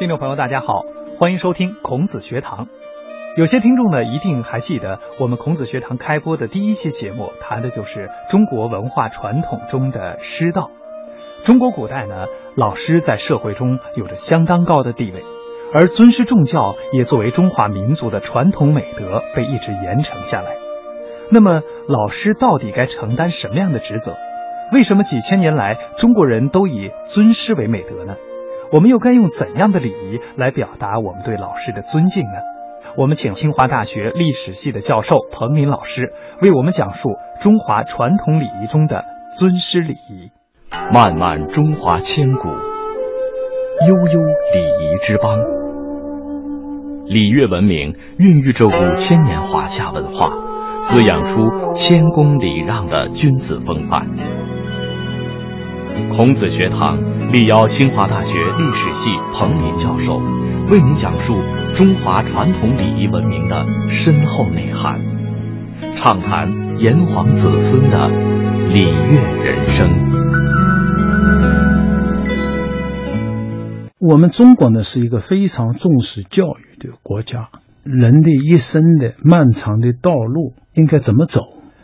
听众朋友，大家好，欢迎收听孔子学堂。有些听众呢，一定还记得我们孔子学堂开播的第一期节目，谈的就是中国文化传统中的师道。中国古代呢，老师在社会中有着相当高的地位，而尊师重教也作为中华民族的传统美德被一直延承下来。那么，老师到底该承担什么样的职责？为什么几千年来中国人都以尊师为美德呢？我们又该用怎样的礼仪来表达我们对老师的尊敬呢？我们请清华大学历史系的教授彭林老师为我们讲述中华传统礼仪中的尊师礼仪。漫漫中华千古，悠悠礼仪之邦。礼乐文明孕育着五千年华夏文化，滋养出谦恭礼让的君子风范。孔子学堂力邀清华大学历史系彭林教授，为您讲述中华传统礼仪文明的深厚内涵，畅谈炎黄子孙的礼乐人生。我们中国呢是一个非常重视教育的国家，人的一生的漫长的道路应该怎么走？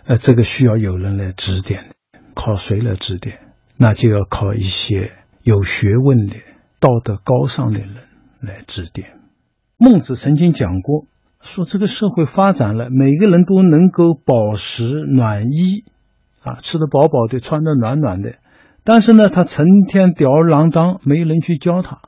呃，这个需要有人来指点，靠谁来指点？那就要靠一些有学问的、道德高尚的人来指点。孟子曾经讲过，说这个社会发展了，每个人都能够饱食暖衣，啊，吃得饱饱的，穿得暖暖的。但是呢，他成天吊儿郎当，没人去教他，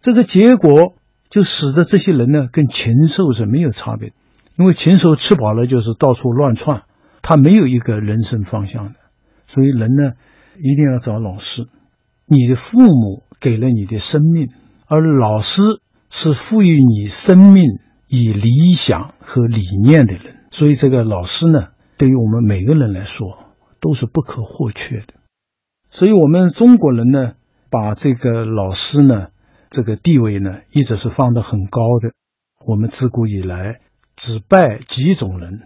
这个结果就使得这些人呢，跟禽兽是没有差别。因为禽兽吃饱了就是到处乱窜，他没有一个人生方向的。所以人呢，一定要找老师。你的父母给了你的生命，而老师是赋予你生命以理想和理念的人。所以这个老师呢，对于我们每个人来说都是不可或缺的。所以，我们中国人呢，把这个老师呢，这个地位呢，一直是放得很高的。我们自古以来只拜几种人，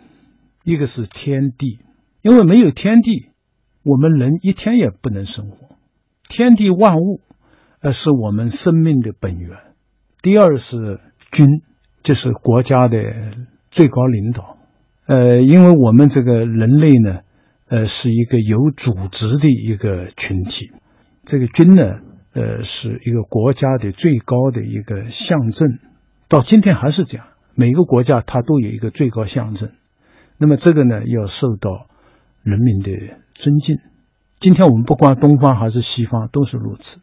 一个是天地，因为没有天地，我们人一天也不能生活。天地万物，呃，是我们生命的本源。第二是君，就是国家的最高领导。呃，因为我们这个人类呢。呃，是一个有组织的一个群体。这个军呢，呃，是一个国家的最高的一个象征。到今天还是这样，每个国家它都有一个最高象征。那么这个呢，要受到人民的尊敬。今天我们不管东方还是西方都是如此。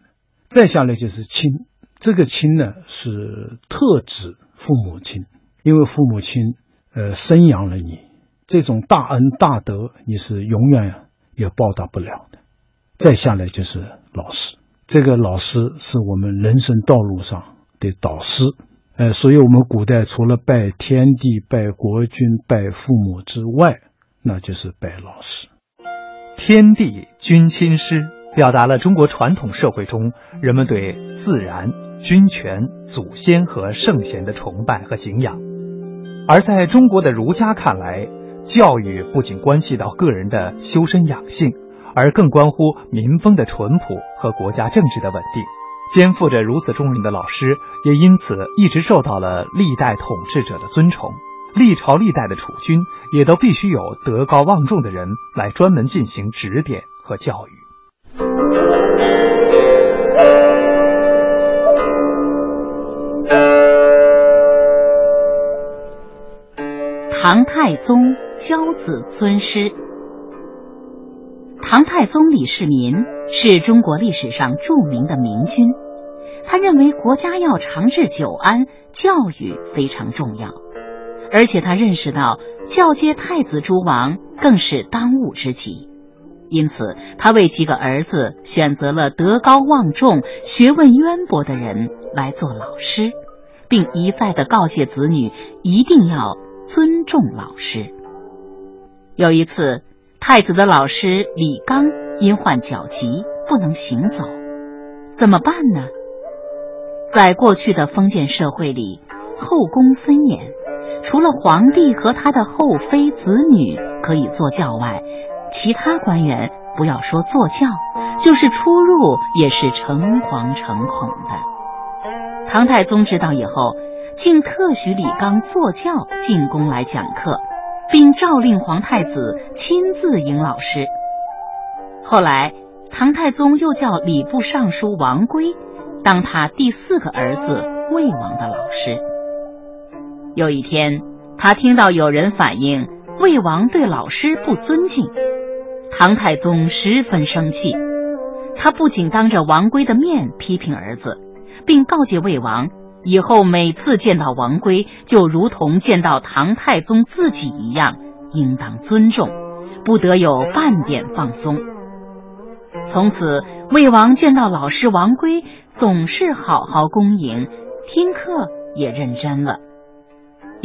再下来就是亲，这个亲呢是特指父母亲，因为父母亲呃生养了你。这种大恩大德，你是永远也报答不了的。再下来就是老师，这个老师是我们人生道路上的导师。呃，所以我们古代除了拜天地、拜国君、拜父母之外，那就是白老师。天地君亲师，表达了中国传统社会中人们对自然、君权、祖先和圣贤的崇拜和敬仰。而在中国的儒家看来，教育不仅关系到个人的修身养性，而更关乎民风的淳朴和国家政治的稳定。肩负着如此重任的老师，也因此一直受到了历代统治者的尊崇。历朝历代的储君也都必须有德高望重的人来专门进行指点和教育。唐太宗教子尊师。唐太宗李世民是中国历史上著名的明君，他认为国家要长治久安，教育非常重要，而且他认识到教接太子诸王更是当务之急，因此他为几个儿子选择了德高望重、学问渊博的人来做老师，并一再的告诫子女一定要。尊重老师。有一次，太子的老师李纲因患脚疾不能行走，怎么办呢？在过去的封建社会里，后宫森严，除了皇帝和他的后妃子女可以坐轿外，其他官员不要说坐轿，就是出入也是诚惶诚恐的。唐太宗知道以后，竟特许李纲坐轿进宫来讲课，并诏令皇太子亲自迎老师。后来，唐太宗又叫礼部尚书王圭当他第四个儿子魏王的老师。有一天，他听到有人反映魏王对老师不尊敬，唐太宗十分生气，他不仅当着王圭的面批评儿子。并告诫魏王，以后每次见到王圭，就如同见到唐太宗自己一样，应当尊重，不得有半点放松。从此，魏王见到老师王圭，总是好好恭迎，听课也认真了。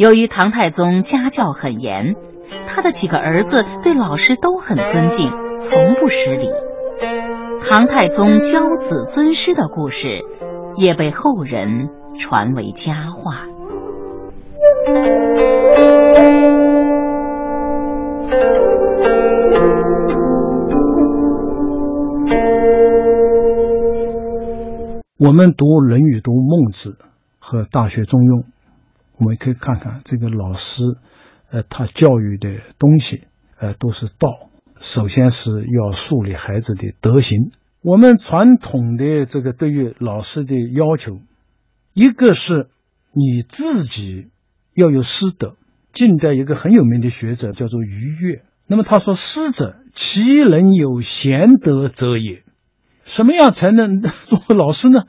由于唐太宗家教很严，他的几个儿子对老师都很尊敬，从不失礼。唐太宗教子尊师的故事。也被后人传为佳话。我们读《论语》、读《孟子》和《大学》《中庸》，我们可以看看这个老师，呃，他教育的东西，呃，都是道。首先是要树立孩子的德行。我们传统的这个对于老师的要求，一个是你自己要有师德。近代一个很有名的学者叫做于越，那么他说：“师者，其人有贤德者也。”什么样才能 做老师呢？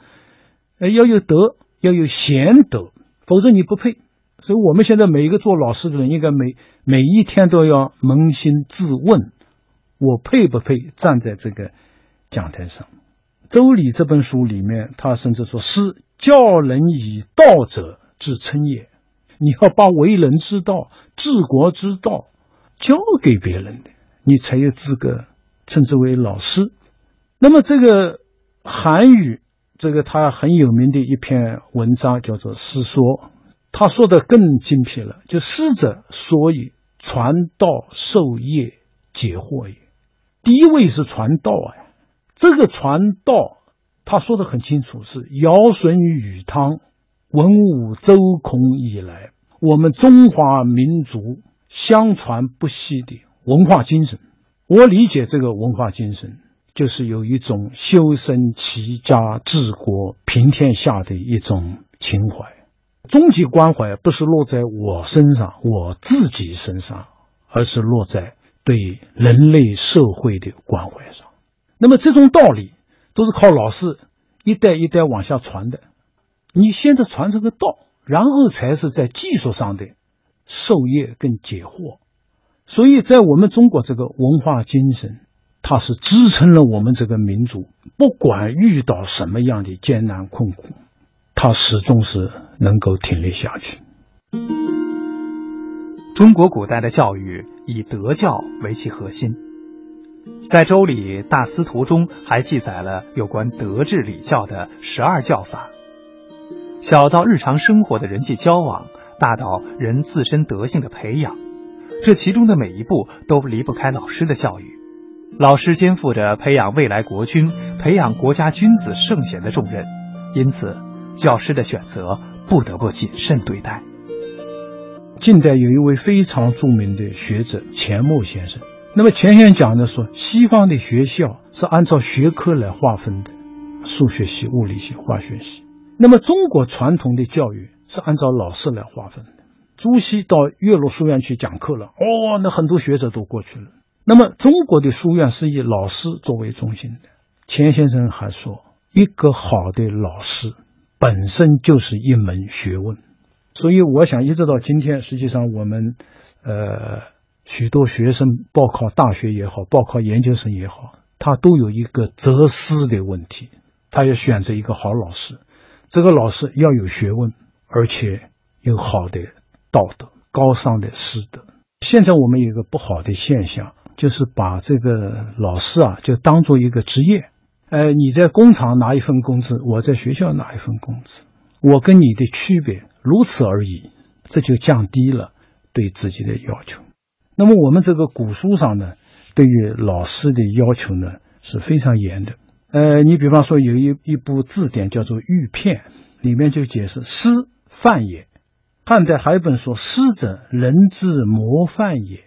呃，要有德，要有贤德，否则你不配。所以，我们现在每一个做老师的人，应该每每一天都要扪心自问：我配不配站在这个？讲台上，《周礼》这本书里面，他甚至说：“师教人以道者，之称也。”你要把为人之道、治国之道教给别人的，你才有资格称之为老师。那么，这个韩愈，这个他很有名的一篇文章叫做《师说》，他说的更精辟了，就师者，所以传道授业解惑也。第一位是传道啊。这个传道，他说的很清楚，是尧舜禹汤文武周孔以来，我们中华民族相传不息的文化精神。我理解这个文化精神，就是有一种修身齐家治国平天下的一种情怀。终极关怀不是落在我身上，我自己身上，而是落在对人类社会的关怀上。那么这种道理都是靠老师一代一代往下传的。你现在传这个道，然后才是在技术上的授业跟解惑。所以在我们中国这个文化精神，它是支撑了我们这个民族，不管遇到什么样的艰难困苦，它始终是能够挺立下去。中国古代的教育以德教为其核心。在《周礼·大司徒》中还记载了有关德治礼教的十二教法，小到日常生活的人际交往，大到人自身德性的培养，这其中的每一步都离不开老师的教育。老师肩负着培养未来国君、培养国家君子圣贤的重任，因此教师的选择不得不谨慎对待。近代有一位非常著名的学者钱穆先生。那么钱先生讲的说，西方的学校是按照学科来划分的，数学系、物理系、化学系。那么中国传统的教育是按照老师来划分的。朱熹到岳麓书院去讲课了，哦，那很多学者都过去了。那么中国的书院是以老师作为中心的。钱先生还说，一个好的老师本身就是一门学问。所以我想，一直到今天，实际上我们，呃。许多学生报考大学也好，报考研究生也好，他都有一个择师的问题。他要选择一个好老师，这个老师要有学问，而且有好的道德、高尚的师德。现在我们有一个不好的现象，就是把这个老师啊，就当做一个职业。呃，你在工厂拿一份工资，我在学校拿一份工资，我跟你的区别如此而已，这就降低了对自己的要求。那么我们这个古书上呢，对于老师的要求呢是非常严的。呃，你比方说有一一部字典叫做《玉片》，里面就解释师范也。汉代还有一本说师者，人之模范也。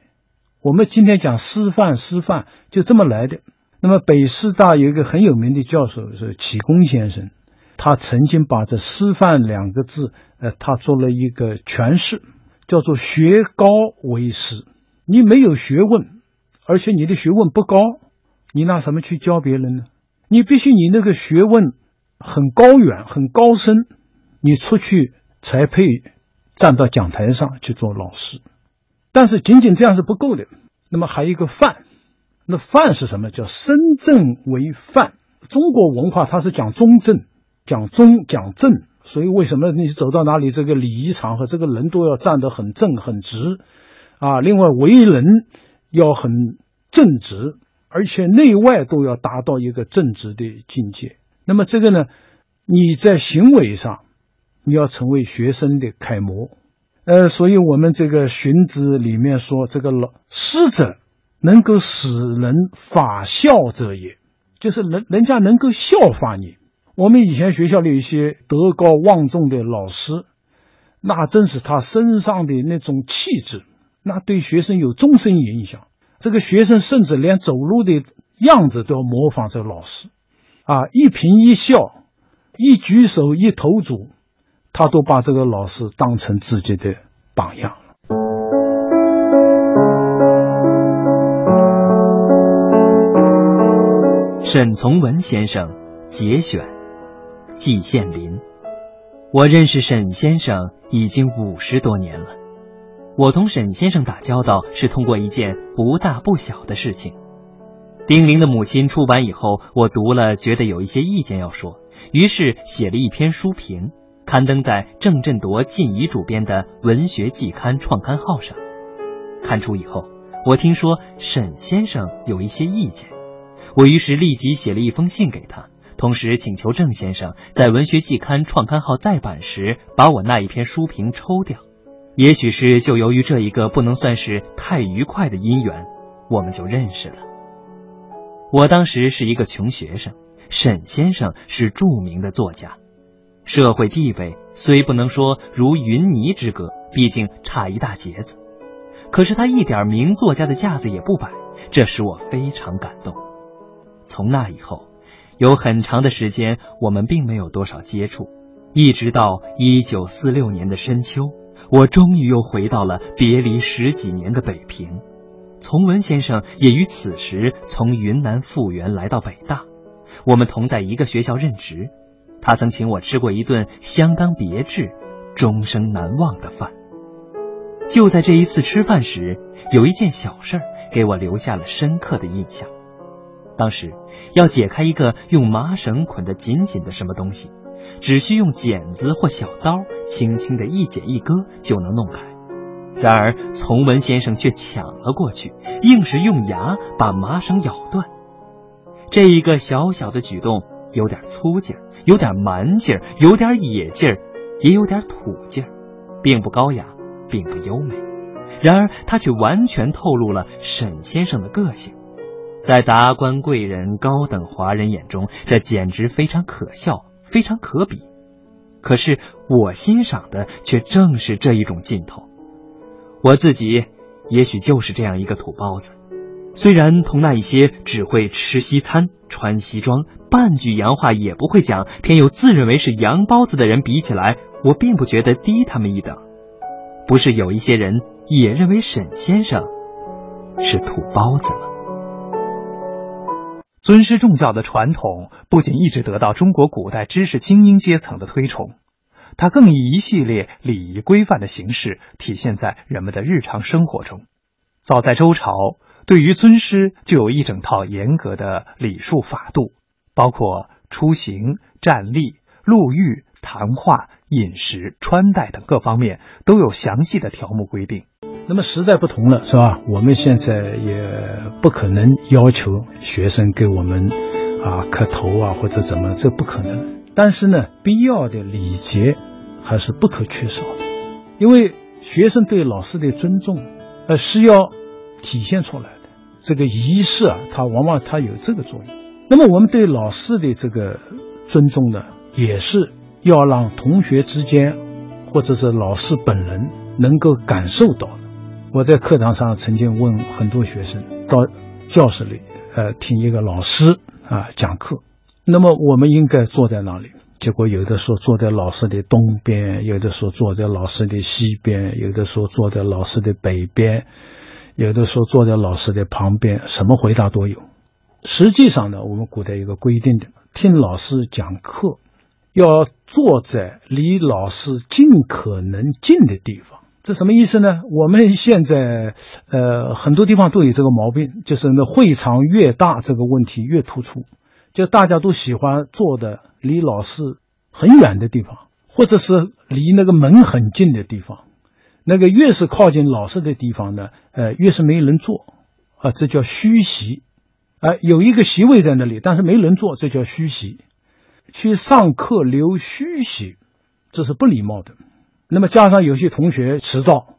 我们今天讲师范，师范就这么来的。那么北师大有一个很有名的教授是启功先生，他曾经把这“师范”两个字，呃，他做了一个诠释，叫做“学高为师”。你没有学问，而且你的学问不高，你拿什么去教别人呢？你必须你那个学问很高远、很高深，你出去才配站到讲台上去做老师。但是仅仅这样是不够的，那么还有一个范。那范是什么？叫身正为范。中国文化它是讲中正，讲中讲正，所以为什么你走到哪里，这个礼仪场合，这个人都要站得很正很直啊？另外为人要很正直，而且内外都要达到一个正直的境界。那么这个呢，你在行为上，你要成为学生的楷模。呃，所以我们这个荀子里面说，这个老师者。能够使人法效者也，就是人人家能够效法你。我们以前学校里一些德高望重的老师，那真是他身上的那种气质，那对学生有终身影响。这个学生甚至连走路的样子都要模仿这个老师，啊，一颦一笑，一举手一投足，他都把这个老师当成自己的榜样。沈从文先生节选，季羡林。我认识沈先生已经五十多年了。我同沈先生打交道是通过一件不大不小的事情。丁玲的母亲出版以后，我读了觉得有一些意见要说，于是写了一篇书评，刊登在郑振铎晋仪主编的《文学季刊》创刊号上。刊出以后，我听说沈先生有一些意见。我于是立即写了一封信给他，同时请求郑先生在《文学季刊》创刊号再版时把我那一篇书评抽掉。也许是就由于这一个不能算是太愉快的姻缘，我们就认识了。我当时是一个穷学生，沈先生是著名的作家，社会地位虽不能说如云泥之隔，毕竟差一大截子，可是他一点名作家的架子也不摆，这使我非常感动。从那以后，有很长的时间我们并没有多少接触，一直到一九四六年的深秋，我终于又回到了别离十几年的北平。从文先生也于此时从云南复员来到北大，我们同在一个学校任职。他曾请我吃过一顿相当别致、终生难忘的饭。就在这一次吃饭时，有一件小事给我留下了深刻的印象。当时要解开一个用麻绳捆得紧紧的什么东西，只需用剪子或小刀轻轻的一剪一割就能弄开。然而从文先生却抢了过去，硬是用牙把麻绳咬断。这一个小小的举动，有点粗劲儿，有点蛮劲儿，有点野劲儿，也有点土劲儿，并不高雅，并不优美。然而他却完全透露了沈先生的个性。在达官贵人、高等华人眼中，这简直非常可笑，非常可比。可是我欣赏的却正是这一种劲头。我自己也许就是这样一个土包子，虽然同那一些只会吃西餐、穿西装、半句洋话也不会讲，偏又自认为是洋包子的人比起来，我并不觉得低他们一等。不是有一些人也认为沈先生是土包子吗？尊师重教的传统不仅一直得到中国古代知识精英阶层的推崇，它更以一系列礼仪规范的形式体现在人们的日常生活中。早在周朝，对于尊师就有一整套严格的礼数法度，包括出行、站立、路遇、谈话、饮食、穿戴等各方面都有详细的条目规定。那么时代不同了，是吧？我们现在也不可能要求学生给我们啊磕头啊或者怎么，这不可能。但是呢，必要的礼节还是不可缺少的，因为学生对老师的尊重，呃是要体现出来。这个仪式啊，它往往它有这个作用。那么我们对老师的这个尊重呢，也是要让同学之间，或者是老师本人能够感受到的。我在课堂上曾经问很多学生到教室里，呃，听一个老师啊讲课，那么我们应该坐在哪里？结果有的说坐在老师的东边，有的说坐在老师的西边，有的说坐在老师的北边，有的说坐在老师的旁边，什么回答都有。实际上呢，我们古代有个规定的，听老师讲课要坐在离老师尽可能近的地方。这什么意思呢？我们现在呃很多地方都有这个毛病，就是那会场越大，这个问题越突出，就大家都喜欢坐的离老师很远的地方，或者是离那个门很近的地方。那个越是靠近老师的地方呢，呃，越是没人坐啊，这叫虚席。啊，有一个席位在那里，但是没人坐，这叫虚席。去上课留虚席，这是不礼貌的。那么加上有些同学迟到，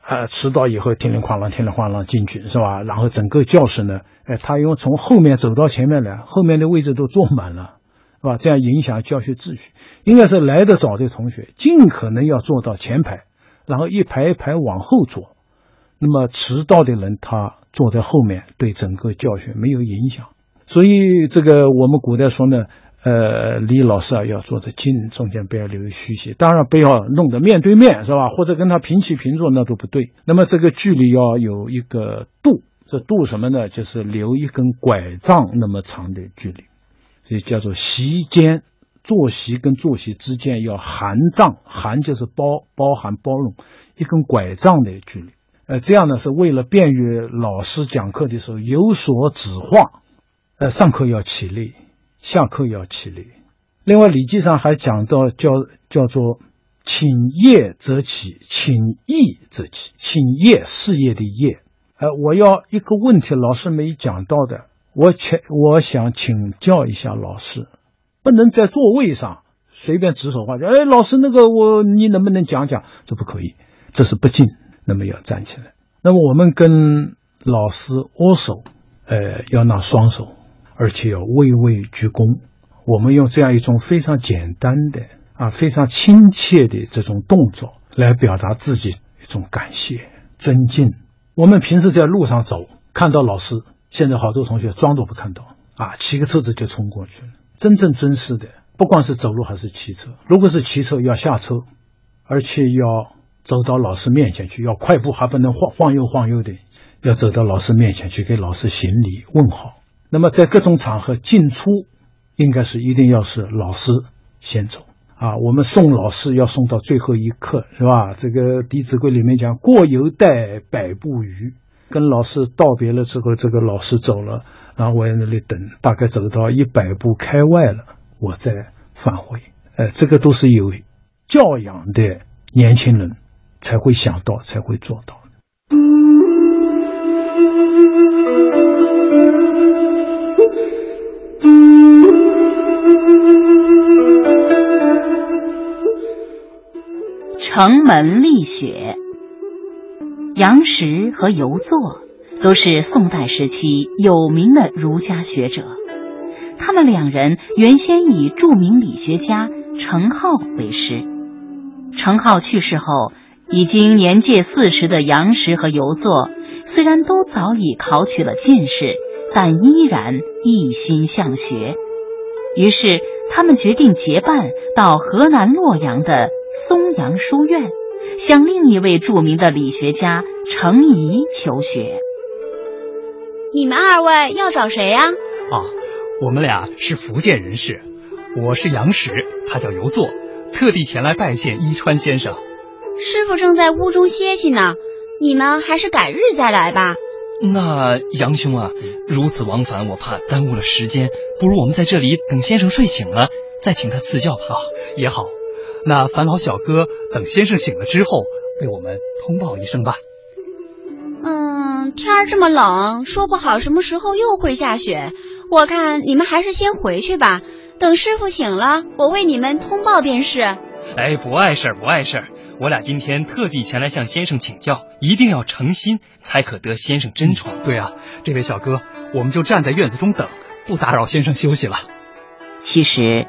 啊，迟到以后天铃哐啷、天铃哐啷进去是吧？然后整个教室呢，哎，他因为从后面走到前面来，后面的位置都坐满了，是吧？这样影响教学秩序。应该是来得早的同学，尽可能要坐到前排，然后一排一排往后坐。那么迟到的人，他坐在后面，对整个教学没有影响。所以这个我们古代说呢，呃，离老师啊要坐得近，中间不要留虚席。当然不要弄得面对面，是吧？或者跟他平起平坐，那都不对。那么这个距离要有一个度，这度什么呢？就是留一根拐杖那么长的距离，所以叫做席间坐席跟坐席之间要含杖，含就是包包含包容一根拐杖的距离。呃，这样呢是为了便于老师讲课的时候有所指画，呃，上课要起立，下课要起立。另外，《礼记》上还讲到叫叫做“请业则起，请义则起”。请业事业的业，呃，我要一个问题，老师没讲到的，我请我想请教一下老师，不能在座位上随便指手画脚。哎，老师，那个我你能不能讲讲？这不可以，这是不敬。那么要站起来。那么我们跟老师握手，呃，要拿双手，而且要微微鞠躬。我们用这样一种非常简单的啊，非常亲切的这种动作来表达自己一种感谢、尊敬。我们平时在路上走，看到老师，现在好多同学装都不看到啊，骑个车子就冲过去了。真正尊师的，不光是走路，还是骑车。如果是骑车，要下车，而且要。走到老师面前去，要快步，还不能晃晃悠晃悠的，要走到老师面前去给老师行礼问好。那么在各种场合进出，应该是一定要是老师先走啊。我们送老师要送到最后一刻，是吧？这个《弟子规》里面讲“过犹待百步余”，跟老师道别了之后，这个老师走了，然后我在那里等，大概走到一百步开外了，我再返回。呃，这个都是有教养的年轻人。才会想到，才会做到。城门立雪，杨时和游作都是宋代时期有名的儒家学者。他们两人原先以著名理学家程颢为师。程颢去世后。已经年届四十的杨时和游作，虽然都早已考取了进士，但依然一心向学。于是，他们决定结伴到河南洛阳的松阳书院，向另一位著名的理学家程颐求学。你们二位要找谁呀？啊，我们俩是福建人士，我是杨时，他叫游作，特地前来拜见伊川先生。师傅正在屋中歇息呢，你们还是改日再来吧。那杨兄啊，如此往返，我怕耽误了时间，不如我们在这里等先生睡醒了，再请他赐教吧。也好，那烦劳小哥等先生醒了之后，为我们通报一声吧。嗯，天儿这么冷，说不好什么时候又会下雪。我看你们还是先回去吧，等师傅醒了，我为你们通报便是。哎，不碍事儿，不碍事儿。我俩今天特地前来向先生请教，一定要诚心，才可得先生真传。对啊，这位小哥，我们就站在院子中等，不打扰先生休息了。其实，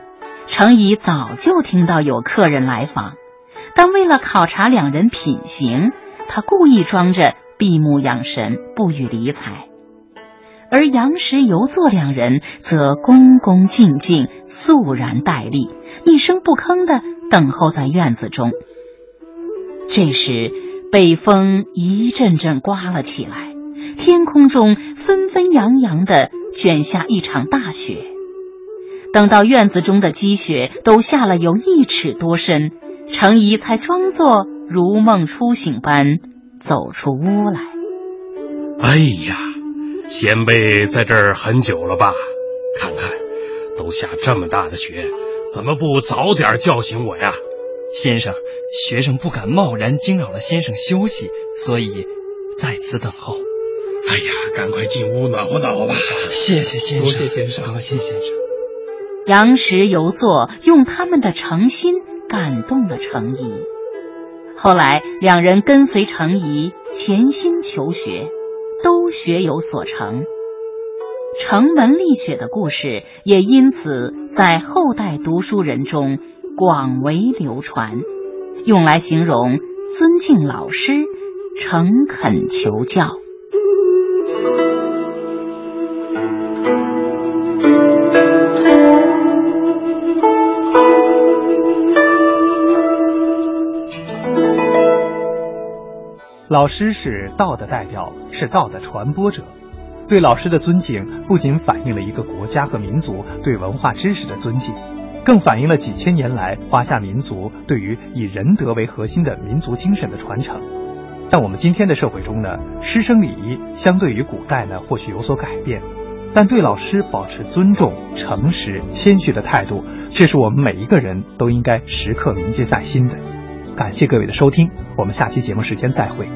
程颐早就听到有客人来访，但为了考察两人品行，他故意装着闭目养神，不予理睬。而杨时游作两人则恭恭敬敬、肃然待立，一声不吭的等候在院子中。这时，北风一阵阵刮了起来，天空中纷纷扬扬的卷下一场大雪。等到院子中的积雪都下了有一尺多深，程颐才装作如梦初醒般走出屋来。哎呀，先辈在这儿很久了吧？看看，都下这么大的雪，怎么不早点叫醒我呀？先生，学生不敢贸然惊扰了先生休息，所以在此等候。哎呀，赶快进屋暖和暖和吧！谢谢先生，多谢先生，多谢先生。杨时游作用他们的诚心感动了程颐，后来两人跟随程颐潜心求学，都学有所成。程门立雪的故事也因此在后代读书人中。广为流传，用来形容尊敬老师、诚恳求教。老师是道的代表，是道的传播者。对老师的尊敬，不仅反映了一个国家和民族对文化知识的尊敬。更反映了几千年来华夏民族对于以仁德为核心的民族精神的传承。在我们今天的社会中呢，师生礼仪相对于古代呢或许有所改变，但对老师保持尊重、诚实、谦虚的态度，却是我们每一个人都应该时刻铭记在心的。感谢各位的收听，我们下期节目时间再会。